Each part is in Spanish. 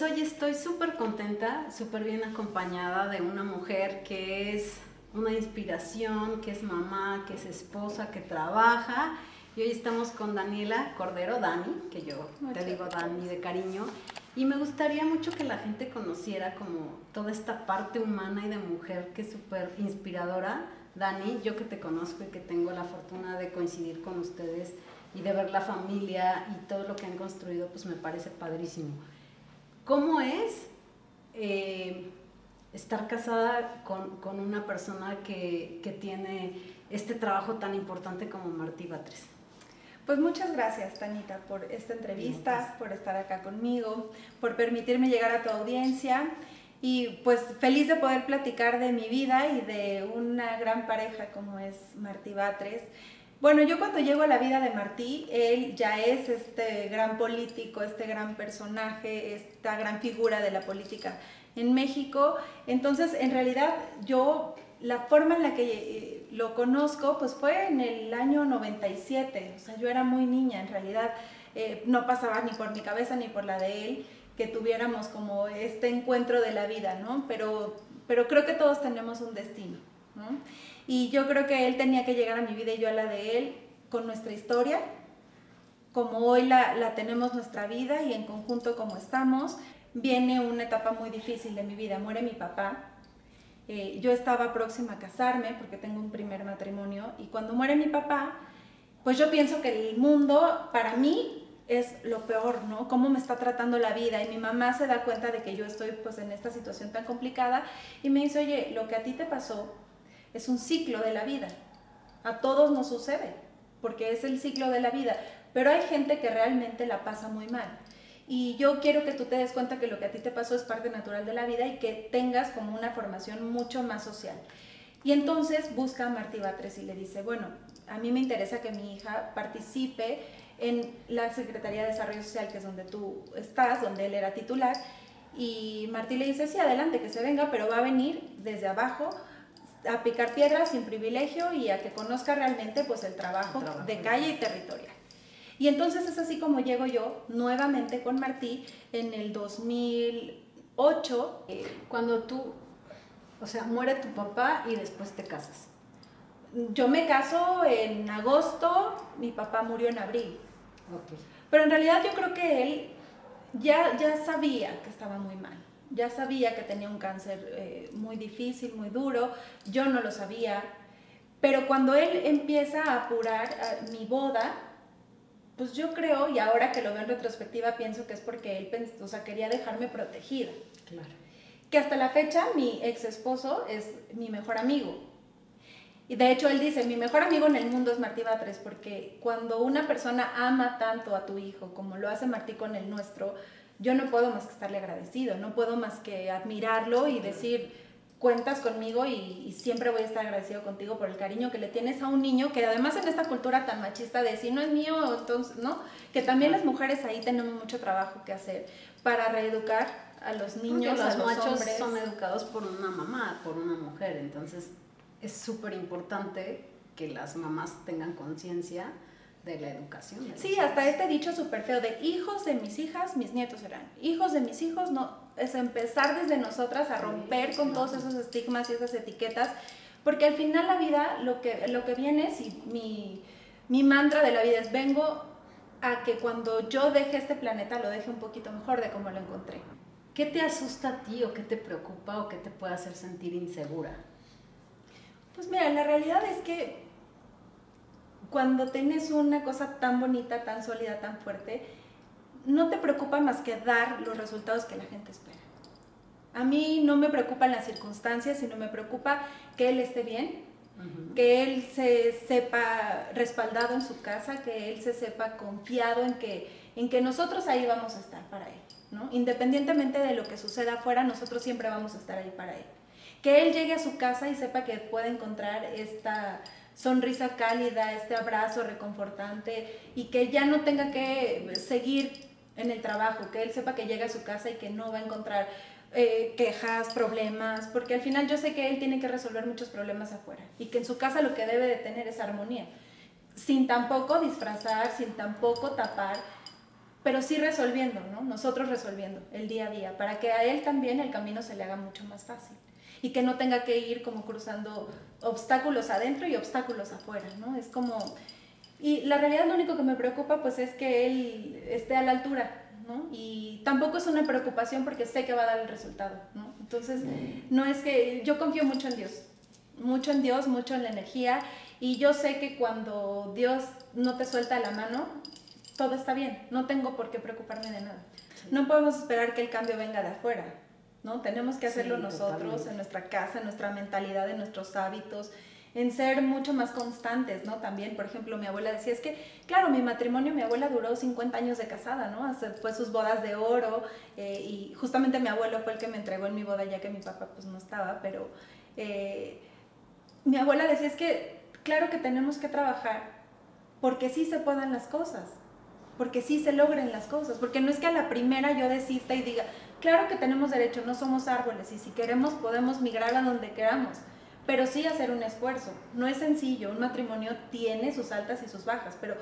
Pues hoy estoy súper contenta, súper bien acompañada de una mujer que es una inspiración, que es mamá, que es esposa, que trabaja. Y hoy estamos con Daniela Cordero, Dani, que yo te digo Dani de cariño. Y me gustaría mucho que la gente conociera como toda esta parte humana y de mujer que es súper inspiradora. Dani, yo que te conozco y que tengo la fortuna de coincidir con ustedes y de ver la familia y todo lo que han construido, pues me parece padrísimo. ¿Cómo es eh, estar casada con, una persona que, tiene este trabajo tan importante como Martí Batres? Pues muchas gracias, Tanita, por esta entrevista, por estar acá conmigo, por permitirme llegar a tu audiencia y pues feliz de poder platicar de mi vida y de una gran pareja como es Martí Batres. Bueno, yo cuando llego a la vida de Martí, él ya es este gran político, este gran personaje, esta gran figura de la política en México. Entonces, en realidad, yo la forma en la que eh, lo conozco, pues fue en el año 97. O sea, yo era muy niña, en realidad eh, no pasaba ni por mi cabeza ni por la de él que tuviéramos como este encuentro de la vida, ¿no? Pero, pero creo que todos tenemos un destino, ¿no? Y yo creo que él tenía que llegar a mi vida y yo a la de él con nuestra historia, como hoy la, tenemos nuestra vida y en conjunto como estamos. Viene una etapa muy difícil de mi vida, muere mi papá. Eh, yo estaba próxima a casarme porque tengo un primer matrimonio y cuando muere mi papá, pues yo pienso que el mundo para mí es lo peor, ¿no? Cómo me está tratando la vida y mi mamá se da cuenta de que yo estoy pues en esta situación tan complicada y me dice, oye, lo que a ti te pasó es un ciclo de la vida. A todos nos sucede, porque es el ciclo de la vida. Pero hay gente que realmente la pasa muy mal. Y yo quiero que tú te des cuenta que lo que a ti te pasó es parte natural de la vida y que tengas como una formación mucho más social. Y entonces busca a Martí Batres y le dice, bueno, a mí me interesa que mi hija participe en la Secretaría de Desarrollo Social, que es donde tú estás, donde él era titular. Y Martí le dice, sí, adelante, que se venga, pero va a venir desde abajo a picar piedras sin privilegio y a que conozca realmente pues el trabajo, de calle y territorial. Y entonces es así como llego yo nuevamente con Martí en el 2008. Cuando tú, o sea, muere tu papá y después te casas. Yo me caso en agosto, mi papá murió en abril. Pero en realidad yo creo que él ya, ya sabía que estaba muy mal ya sabía que tenía un cáncer eh, muy difícil, muy duro, yo no lo sabía, pero cuando él empieza a apurar mi boda, pues yo creo, y ahora que lo veo en retrospectiva, pienso que es porque él o sea, quería dejarme protegida. Claro. Que hasta la fecha mi ex esposo es mi mejor amigo. Y de hecho él dice, mi mejor amigo en el mundo es Martí Batres, porque cuando una persona ama tanto a tu hijo como lo hace Martí con el nuestro, yo no puedo más que estarle agradecido, no puedo más que admirarlo y decir, cuentas conmigo y, siempre voy a estar agradecido contigo por el cariño que le tienes a un niño que además en esta cultura tan machista de si no es mío, entonces, ¿no? Que también las mujeres ahí tenemos mucho trabajo que hacer para reeducar a los niños, los a los machos son educados por una mamá, por una mujer, entonces es súper importante que las mamás tengan conciencia de la educación. sí, hasta este dicho súper feo de hijos de mis hijas, mis nietos serán. Hijos de mis hijos, no, es empezar desde nosotras a romper con todos esos estigmas y esas etiquetas, porque al final la vida lo que, lo que viene es, y mi, mi mantra de la vida es, vengo a que cuando yo deje este planeta lo deje un poquito mejor de como lo encontré. ¿Qué te asusta a ti o qué te preocupa o qué te puede hacer sentir insegura? Pues mira, la realidad es que cuando tienes una cosa tan bonita, tan sólida, tan fuerte, no te preocupa más que dar los resultados que la gente espera. A mí no me preocupan las circunstancias, sino me preocupa que él esté bien, que él se sepa respaldado en su casa, que él se sepa confiado en que, en que nosotros ahí vamos a estar para él. ¿no? Independientemente de lo que suceda afuera, nosotros siempre vamos a estar ahí para él. Que él llegue a su casa y sepa que puede encontrar esta sonrisa cálida, este abrazo reconfortante y que ya no tenga que seguir en el trabajo, que él sepa que llega a su casa y que no va a encontrar eh, quejas, problemas, porque al final yo sé que él tiene que resolver muchos problemas afuera y que en su casa lo que debe de tener es armonía, sin tampoco disfrazar, sin tampoco tapar pero sí resolviendo, ¿no? Nosotros resolviendo el día a día, para que a él también el camino se le haga mucho más fácil y que no tenga que ir como cruzando obstáculos adentro y obstáculos afuera, ¿no? Es como... Y la realidad lo único que me preocupa pues es que él esté a la altura, ¿no? Y tampoco es una preocupación porque sé que va a dar el resultado, ¿no? Entonces, no es que yo confío mucho en Dios, mucho en Dios, mucho en la energía y yo sé que cuando Dios no te suelta la mano, todo está bien, no tengo por qué preocuparme de nada. No podemos esperar que el cambio venga de afuera, ¿no? Tenemos que hacerlo nosotros, en nuestra casa, en nuestra mentalidad, en nuestros hábitos, en ser mucho más constantes, ¿no? También, por ejemplo, mi abuela decía, es que, claro, mi matrimonio, mi abuela duró 50 años de casada, ¿no? Fue sus bodas de oro eh, y justamente mi abuelo fue el que me entregó en mi boda ya que mi papá pues no estaba, pero eh, mi abuela decía, es que, claro que tenemos que trabajar porque sí se puedan las cosas, porque sí se logren las cosas, porque no es que a la primera yo desista y diga, claro que tenemos derecho, no somos árboles y si queremos podemos migrar a donde queramos, pero sí hacer un esfuerzo. No es sencillo, un matrimonio tiene sus altas y sus bajas, pero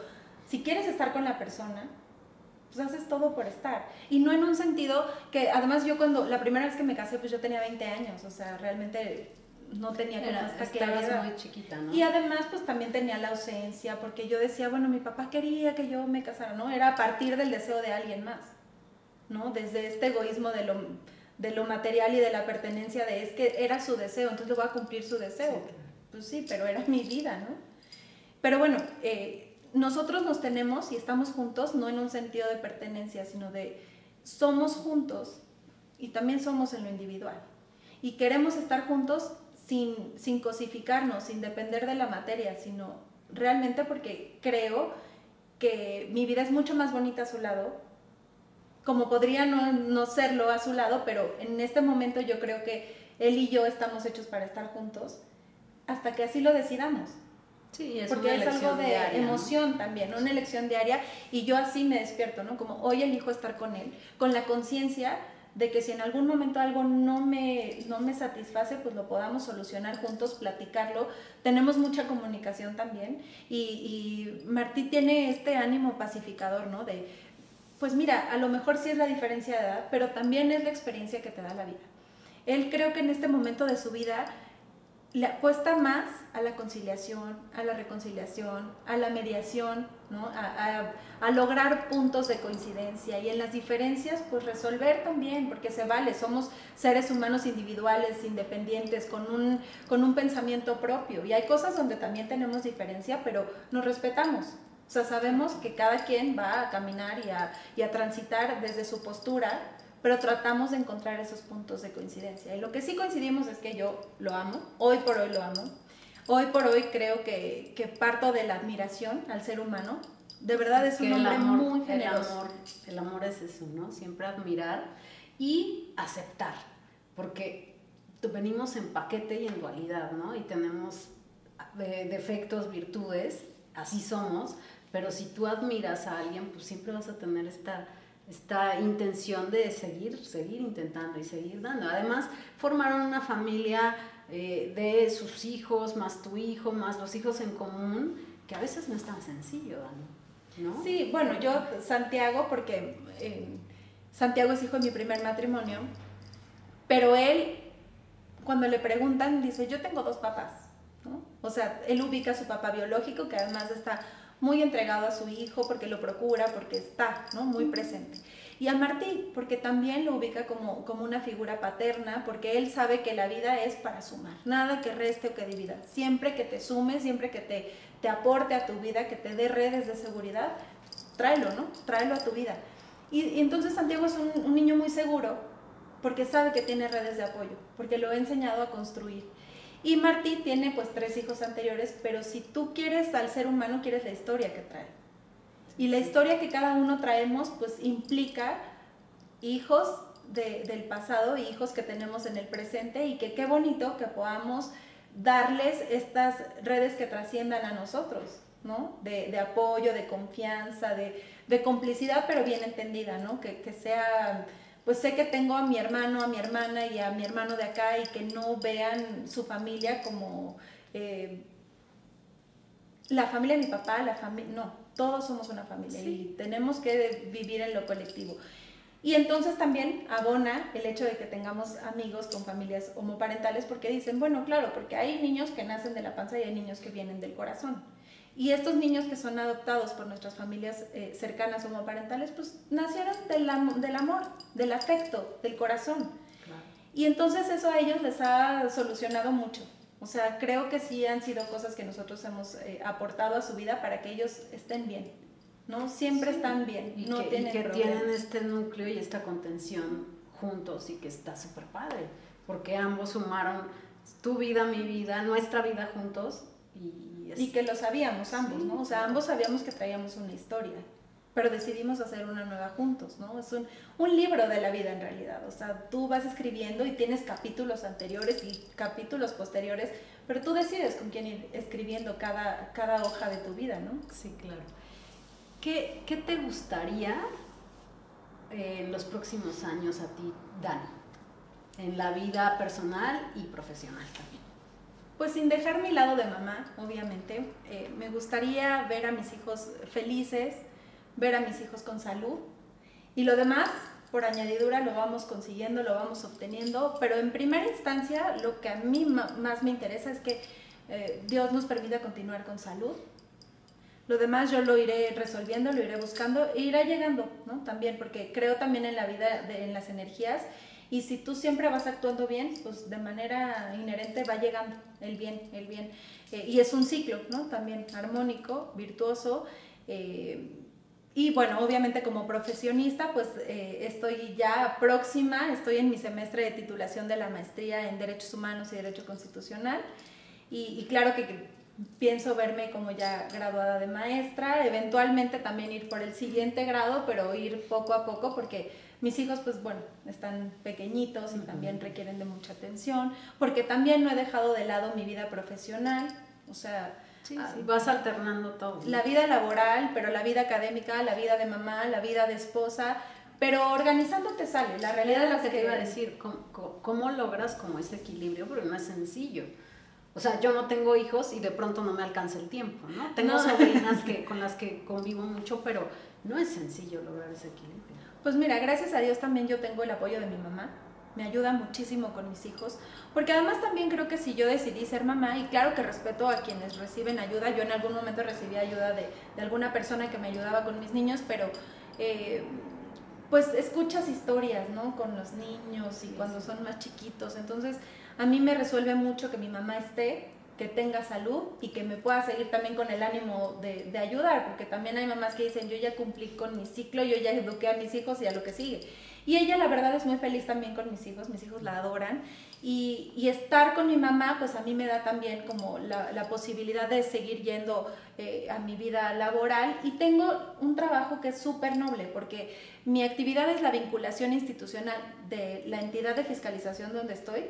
si quieres estar con la persona, pues haces todo por estar. Y no en un sentido que, además yo cuando, la primera vez que me casé, pues yo tenía 20 años, o sea, realmente no tenía como esta claridad. muy chiquita, ¿no? Y además, pues también tenía la ausencia, porque yo decía, bueno, mi papá quería que yo me casara, ¿no? Era a partir del deseo de alguien más, ¿no? Desde este egoísmo de lo, de lo material y de la pertenencia de es que era su deseo, entonces voy a cumplir su deseo. Pues sí, pero era mi vida, ¿no? Pero bueno, eh, nosotros nos tenemos y estamos juntos, no en un sentido de pertenencia, sino de somos juntos y también somos en lo individual. Y queremos estar juntos sin, cosificarnos, sin depender de la materia, sino realmente porque creo que mi vida es mucho más bonita a su lado, como podría no, serlo a su lado, pero en este momento yo creo que él y yo estamos hechos para estar juntos hasta que así lo decidamos. Sí, es porque es algo de emoción también, una elección diaria y yo así me despierto, ¿no? Como hoy elijo estar con él, con la conciencia de que si en algún momento algo no me, no me satisface, pues lo podamos solucionar juntos, platicarlo. Tenemos mucha comunicación también y, y Martí tiene este ánimo pacificador, ¿no? De, pues mira, a lo mejor sí es la diferencia de edad, pero también es la experiencia que te da la vida. Él creo que en este momento de su vida le apuesta más a la conciliación, a la reconciliación, a la mediación, ¿no? a, a, lograr puntos de coincidencia y en las diferencias pues resolver también, porque se vale, somos seres humanos individuales, independientes, con un, con un pensamiento propio y hay cosas donde también tenemos diferencia, pero nos respetamos. O sea, sabemos que cada quien va a caminar y a, y a transitar desde su postura pero tratamos de encontrar esos puntos de coincidencia. Y lo que sí coincidimos es que yo lo amo, hoy por hoy lo amo. Hoy por hoy creo que, que parto de la admiración al ser humano. De verdad es, un hombre muy generoso. El amor, el amor es eso, ¿no? Siempre admirar y aceptar, porque venimos en paquete y en dualidad, ¿no? Y tenemos eh, defectos, virtudes, así somos, pero si tú admiras a alguien, pues siempre vas a tener esta esta intención de seguir, seguir intentando y seguir dando. Además, formaron una familia eh, de sus hijos, más tu hijo, más los hijos en común, que a veces no es tan sencillo, ¿no? Sí, bueno, yo, Santiago, porque eh, Santiago es hijo de mi primer matrimonio, pero él, cuando le preguntan, dice, yo tengo dos papás, ¿no? O sea, él ubica a su papá biológico, que además está muy entregado a su hijo porque lo procura, porque está ¿no? muy presente. Y a Martí, porque también lo ubica como, como una figura paterna, porque él sabe que la vida es para sumar, nada que reste o que divida. Siempre que te sume, siempre que te, te aporte a tu vida, que te dé redes de seguridad, tráelo, ¿no? Tráelo a tu vida. Y, entonces Santiago es un, un niño muy seguro, porque sabe que tiene redes de apoyo, porque lo he enseñado a construir. Y Martí tiene pues tres hijos anteriores, pero si tú quieres al ser humano, quieres la historia que trae. Y la historia que cada uno traemos pues implica hijos del pasado y hijos que tenemos en el presente y que qué bonito que podamos darles estas redes que trasciendan a nosotros, ¿no? De, apoyo, de confianza, de, complicidad, pero bien entendida, ¿no? Que, que sea pues sé que tengo a mi hermano, a mi hermana y a mi hermano de acá y que no vean su familia como, eh, la familia de mi papá, la familia, no, todos somos una familia y tenemos que vivir en lo colectivo. Y entonces también abona el hecho de que tengamos amigos con familias homoparentales porque dicen, bueno, claro, porque hay niños que nacen de la panza y hay niños que vienen del corazón. Y estos niños que son adoptados por nuestras familias eh, cercanas homoparentales, pues nacieron del, del, amor, del afecto, del corazón. Y entonces eso a ellos les ha solucionado mucho. O sea, creo que sí han sido cosas que nosotros hemos eh, aportado a su vida para que ellos estén bien. ¿no? Siempre están bien, y no que, tienen y que tienen este núcleo y esta contención juntos y que está súper padre, porque ambos sumaron tu vida, mi vida, nuestra vida juntos y, y que lo sabíamos ambos, ¿no? O sea, ambos sabíamos que traíamos una historia, pero decidimos hacer una nueva juntos, ¿no? Es un, un libro de la vida en realidad, o sea, tú vas escribiendo y tienes capítulos anteriores y capítulos posteriores, pero tú decides con quién ir escribiendo cada, cada hoja de tu vida, ¿no? Sí, claro. ¿Qué, qué te gustaría eh, en los próximos años a ti, Dani? En la vida personal y profesional también. Pues sin dejar mi lado de mamá, obviamente, eh, me gustaría ver a mis hijos felices, ver a mis hijos con salud y lo demás, por añadidura, lo vamos consiguiendo, lo vamos obteniendo, pero en primera instancia lo que a mí más me interesa es que eh, Dios nos permita continuar con salud, lo demás yo lo iré resolviendo, lo iré buscando e irá llegando, ¿no? También, porque creo también en la vida, en las energías. Y si tú siempre vas actuando bien, pues de manera inherente va llegando el bien, el bien. Eh, y es un ciclo, ¿no? También armónico, virtuoso. Eh, y bueno, obviamente como profesionista, pues eh, estoy ya próxima, estoy en mi semestre de titulación de la maestría en Derechos Humanos y Derecho Constitucional. Y, y claro que pienso verme como ya graduada de maestra, eventualmente también ir por el siguiente grado, pero ir poco a poco porque mis hijos pues bueno, están pequeñitos y también requieren de mucha atención, porque también no he dejado de lado mi vida profesional, o sea, ah, vas alternando todo. La vida laboral, pero la vida académica, la vida de mamá, la vida de esposa, pero organizándote sale, la realidad es lo que, te iba a decir, ¿cómo, ¿cómo, logras como ese equilibrio? Porque no es sencillo. O sea, yo no tengo hijos y de pronto no me alcanza el tiempo, ¿no? Tengo sobrinas que, con las que convivo mucho, pero no es sencillo lograr ese equilibrio. Pues mira, gracias a Dios también yo tengo el apoyo de mi mamá. Me ayuda muchísimo con mis hijos, porque además también creo que si yo decidí ser mamá, y claro que respeto a quienes reciben ayuda, yo en algún momento recibí ayuda de, de alguna persona que me ayudaba con mis niños, pero eh, pues escuchas historias, ¿no? Con los niños y cuando son más chiquitos, entonces a mí me resuelve mucho que mi mamá esté, que tenga salud y que me pueda seguir también con el ánimo de, ayudar, porque también hay mamás que dicen, yo ya cumplí con mi ciclo, yo ya eduqué a mis hijos y a lo que sigue. Y ella la verdad es muy feliz también con mis hijos, mis hijos la adoran. Y, estar con mi mamá, pues a mí me da también como la, posibilidad de seguir yendo eh, a mi vida laboral. Y tengo un trabajo que es súper noble, porque mi actividad es la vinculación institucional de la entidad de fiscalización donde estoy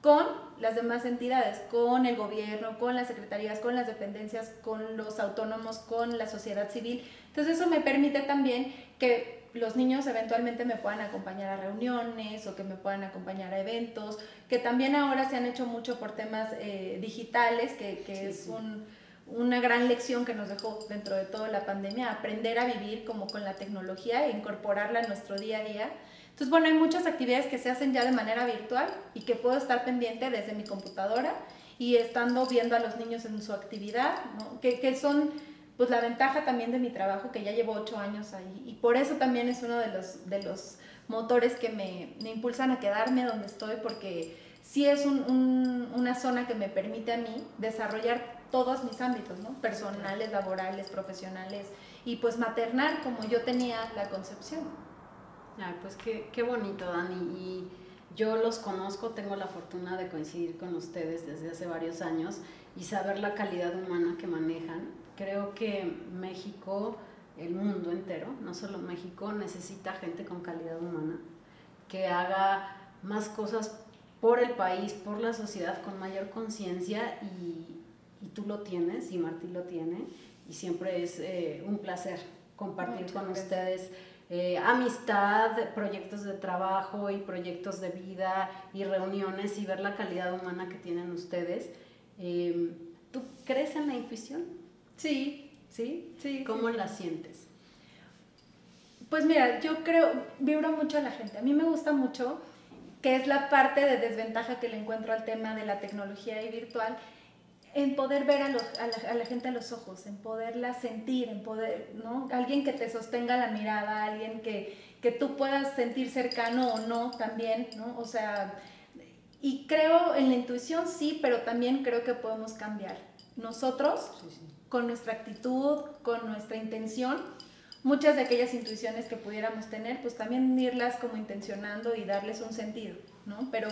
con las demás entidades, con el gobierno, con las secretarías, con las dependencias, con los autónomos, con la sociedad civil. Entonces eso me permite también que los niños eventualmente me puedan acompañar a reuniones o que me puedan acompañar a eventos, que también ahora se han hecho mucho por temas eh, digitales, que, es una gran lección que nos dejó dentro de toda la pandemia, aprender a vivir como con la tecnología e incorporarla en nuestro día a día. Entonces, bueno, hay muchas actividades que se hacen ya de manera virtual y que puedo estar pendiente desde mi computadora y estando viendo a los niños en su actividad, que, son pues la ventaja también de mi trabajo, que ya llevo ocho años ahí. Y por eso también es uno de los, de los motores que me, impulsan a quedarme donde estoy, porque sí es un, un, una zona que me permite a mí desarrollar todos mis ámbitos, ¿no? personales, laborales, profesionales, y pues maternar como yo tenía la concepción. Ay, pues qué, qué bonito, Dani. Y yo los conozco, tengo la fortuna de coincidir con ustedes desde hace varios años y saber la calidad humana que manejan. Creo que México, el mundo entero, no solo México, necesita gente con calidad humana, que haga más cosas por el país, por la sociedad, con mayor conciencia y, y, tú lo tienes y Martí lo tiene y siempre es eh, un placer compartir con ustedes eh, amistad, proyectos de trabajo y proyectos de vida y reuniones y ver la calidad humana que tienen ustedes. Em, ¿Tú crees en la intuición? Sí, sí, sí. ¿Cómo la sientes? Pues mira, yo creo, vibro mucho a la gente. A mí me gusta mucho que es la parte de desventaja que le encuentro al tema de la tecnología y virtual, en poder ver a, la, gente a los ojos, en poderla sentir, en poder, ¿no? Alguien que te sostenga la mirada, alguien que, que tú puedas sentir cercano o no también, ¿no? O sea, y creo en la intuición sí, pero también creo que podemos cambiar. Nosotros, con nuestra actitud, con nuestra intención, muchas de aquellas intuiciones que pudiéramos tener, pues también irlas como intencionando y darles un sentido, ¿no? Pero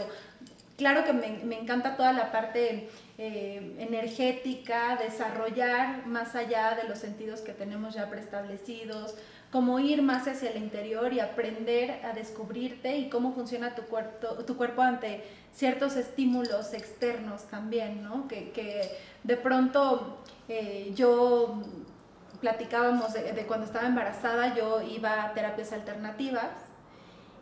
claro que me, encanta toda la parte eh, energética, desarrollar más allá de los sentidos que tenemos ya preestablecidos, como ir más hacia el interior y aprender a descubrirte y cómo funciona tu cuerpo, tu cuerpo ante ciertos estímulos externos también, ¿no? Que, de pronto eh, yo platicábamos de, cuando estaba embarazada, yo iba a terapias alternativas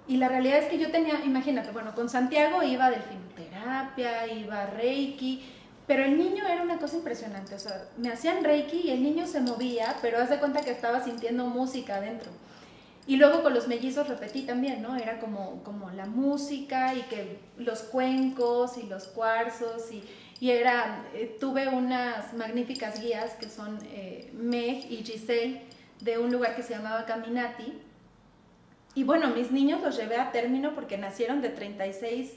y la realidad es que yo tenía, imagínate, bueno, con Santiago iba delfinoterapia, iba Reiki, pero el niño era una cosa impresionante, o sea, me hacían Reiki y el niño se movía, pero haz de cuenta que estaba sintiendo música adentro. Y luego con los mellizos repetí también, ¿no? Era como, como la música y que los cuencos y los cuarzos y, y era, eh, tuve unas magníficas guías que son eh, Meg y Giselle de un lugar que se llamaba Caminati, y bueno, mis niños los llevé a término porque nacieron de 36,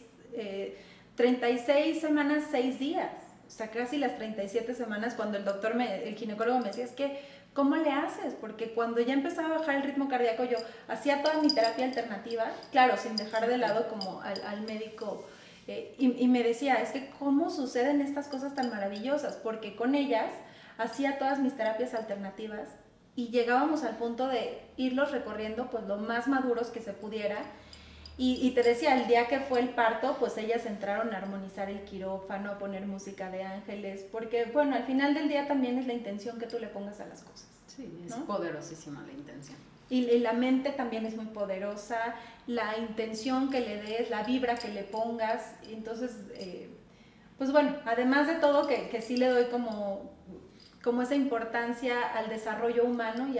36 eh, semanas, 6 días. Sea, casi las 37 semanas cuando el doctor, me, el ginecólogo me decía, es que, ¿cómo le haces? Porque cuando ya empezaba a bajar el ritmo cardíaco, yo hacía toda mi terapia alternativa, claro, sin dejar de lado como al, médico. Eh, y, y me decía, es que, ¿cómo suceden estas cosas tan maravillosas? Porque con ellas hacía todas mis terapias alternativas y llegábamos al punto de irlos recorriendo pues lo más maduros que se pudiera. Y, te decía, el día que fue el parto, pues ellas entraron a armonizar el quirófano, a poner música de ángeles, porque bueno, al final del día también es la intención que tú le pongas a las cosas. Sí, es poderosísima la intención. Y, la mente también es muy poderosa, la intención que le des, la vibra que le pongas. Entonces, eh, pues bueno, además de todo, que, que sí le doy como como esa importancia al desarrollo humano y,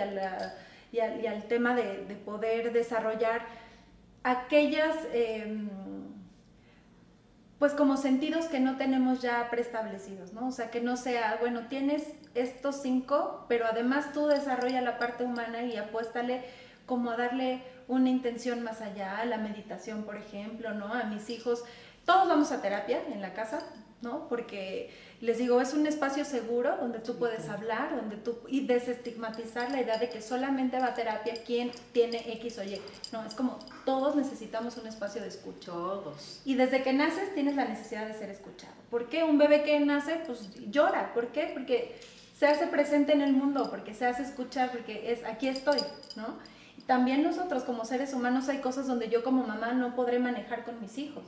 y, al, tema de, poder desarrollar aquellas, em, pues como sentidos que no tenemos ya preestablecidos, ¿no? O sea, que no sea, bueno, tienes estos cinco, pero además tú desarrolla la parte humana y apuéstale como a darle una intención más allá, a la meditación, por ejemplo, ¿no? A mis hijos, todos vamos a terapia en la casa, ¿no? Porque les digo, es un espacio seguro donde tú puedes hablar, donde tú y desestigmatizar la idea de que solamente va a terapia quien tiene X o Y. No, es como todos necesitamos un espacio de escucha. Todos. Y desde que naces tienes la necesidad de ser escuchado. ¿Por qué un bebé que nace pues llora? ¿Por qué? Porque se hace presente en el mundo, porque se hace escuchar, porque es aquí estoy, ¿no? También nosotros como seres humanos hay cosas donde yo como mamá no podré manejar con mis hijos.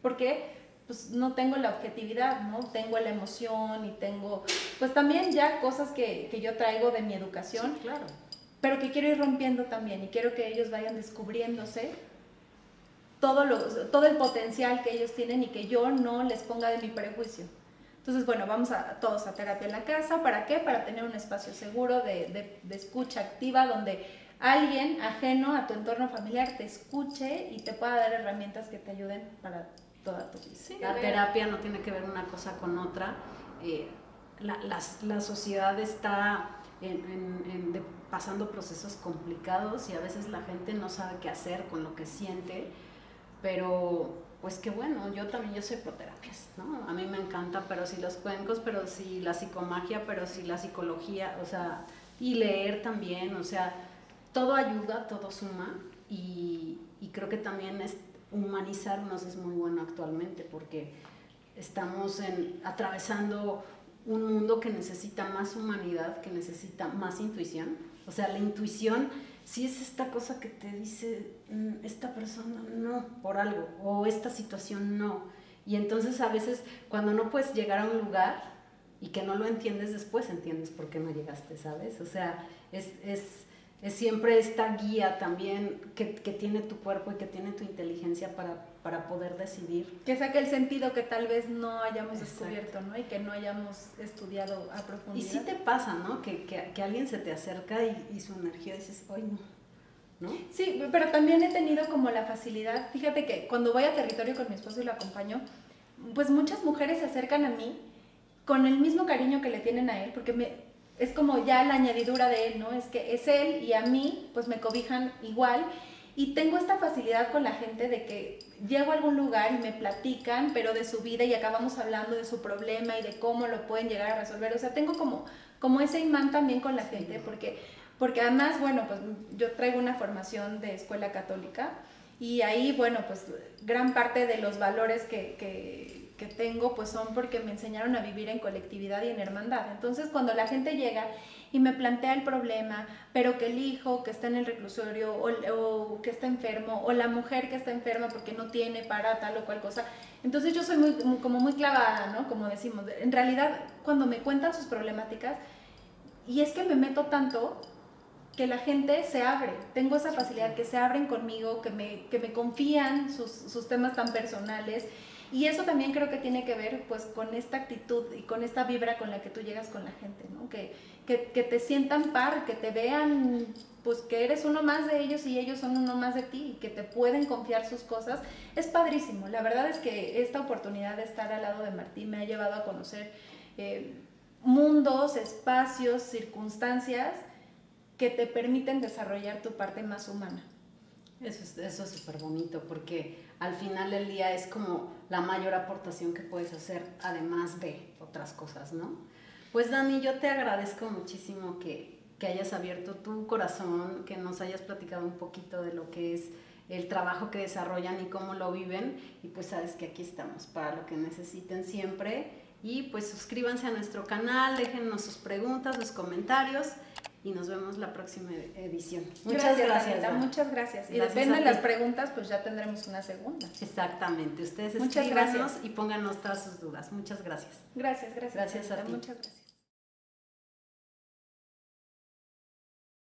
¿Por qué? Pues no tengo la objetividad, ¿no? Tengo la emoción y tengo, pues también ya cosas que, que yo traigo de mi educación. claro. Pero que quiero ir rompiendo también y quiero que ellos vayan descubriéndose todo, lo, todo el potencial que ellos tienen y que yo no les ponga de mi prejuicio. Entonces, bueno, vamos a, todos a terapia en la casa. ¿Para qué? Para tener un espacio seguro de, de, de escucha activa donde alguien ajeno a tu entorno familiar te escuche y te pueda dar herramientas que te ayuden para toda tu vida. la terapia no tiene que ver una cosa con otra. Eh, la, la, sociedad está en, pasando procesos complicados y a veces la gente no sabe qué hacer con lo que siente, pero pues qué bueno, yo también yo soy proterapias, ¿no? A mí me encanta, pero si los cuencos, pero si la psicomagia, pero si la psicología, o sea, y leer también, o sea, todo ayuda, todo suma y, y creo que también es humanizarnos es muy bueno actualmente porque estamos atravesando un mundo que necesita más humanidad, que necesita más intuición. O sea, la intuición si es esta cosa que te dice mm, esta persona no por algo o esta situación no. Y entonces a veces cuando no puedes llegar a un lugar y que no lo entiendes después, entiendes por qué no llegaste, ¿sabes? O sea, es, es es siempre esta guía también que, que, tiene tu cuerpo y que tiene tu inteligencia para, para poder decidir. Que saque el sentido que tal vez no hayamos descubierto, ¿no? Y que no hayamos estudiado a profundidad. Y sí te pasa, ¿no? Que, que, que alguien se te acerca y, y su energía dices, ay, no. ¿No? Sí, pero también he tenido como la facilidad, fíjate que cuando voy a territorio con mi esposo y lo acompaño, pues muchas mujeres se acercan a mí con el mismo cariño que le tienen a él, porque me, es como ya la añadidura de él, ¿no? Es que es él y a mí, pues me cobijan igual. Y tengo esta facilidad con la gente de que llego a algún lugar y me platican, pero de su vida y acabamos hablando de su problema y de cómo lo pueden llegar a resolver. O sea, tengo como, como ese imán también con la gente, porque, porque además, bueno, pues yo traigo una formación de escuela católica y ahí, bueno, pues gran parte de los valores que, que que tengo pues son porque me enseñaron a vivir en colectividad y en hermandad. Entonces cuando la gente llega y me plantea el problema, pero que el hijo que está en el reclusorio o, que está enfermo o la mujer que está enferma porque no tiene para tal o cual cosa, entonces yo soy muy, como muy clavada, ¿no? Como decimos, en realidad cuando me cuentan sus problemáticas, y es que me meto tanto que la gente se abre, tengo esa facilidad que se abren conmigo, que me, que me confían sus, sus temas tan personales y eso también creo que tiene que ver pues con esta actitud y con esta vibra con la que tú llegas con la gente, que, que, te sientan par, que te vean pues que eres uno más de ellos y ellos son uno más de ti y que te pueden confiar sus cosas, es padrísimo. La verdad es que esta oportunidad de estar al lado de Martín me ha llevado a conocer eh, mundos, espacios, circunstancias que te permiten desarrollar tu parte más humana. Eso es eso súper bonito porque al final del día es como la mayor aportación que puedes hacer, además de otras cosas, ¿no? Pues Dani, yo te agradezco muchísimo que, que hayas abierto tu corazón, que nos hayas platicado un poquito de lo que es el trabajo que desarrollan y cómo lo viven. Y pues sabes que aquí estamos para lo que necesiten siempre. Y pues suscríbanse a nuestro canal, déjennos sus preguntas, sus comentarios y nos vemos la próxima edición. Muchas gracias. muchas gracias. Y depende de las preguntas, pues ya tendremos una segunda. Exactamente. Ustedes muchas gracias y pónganos todas sus dudas. Muchas gracias. Gracias, gracias. Gracias a ti. Muchas gracias.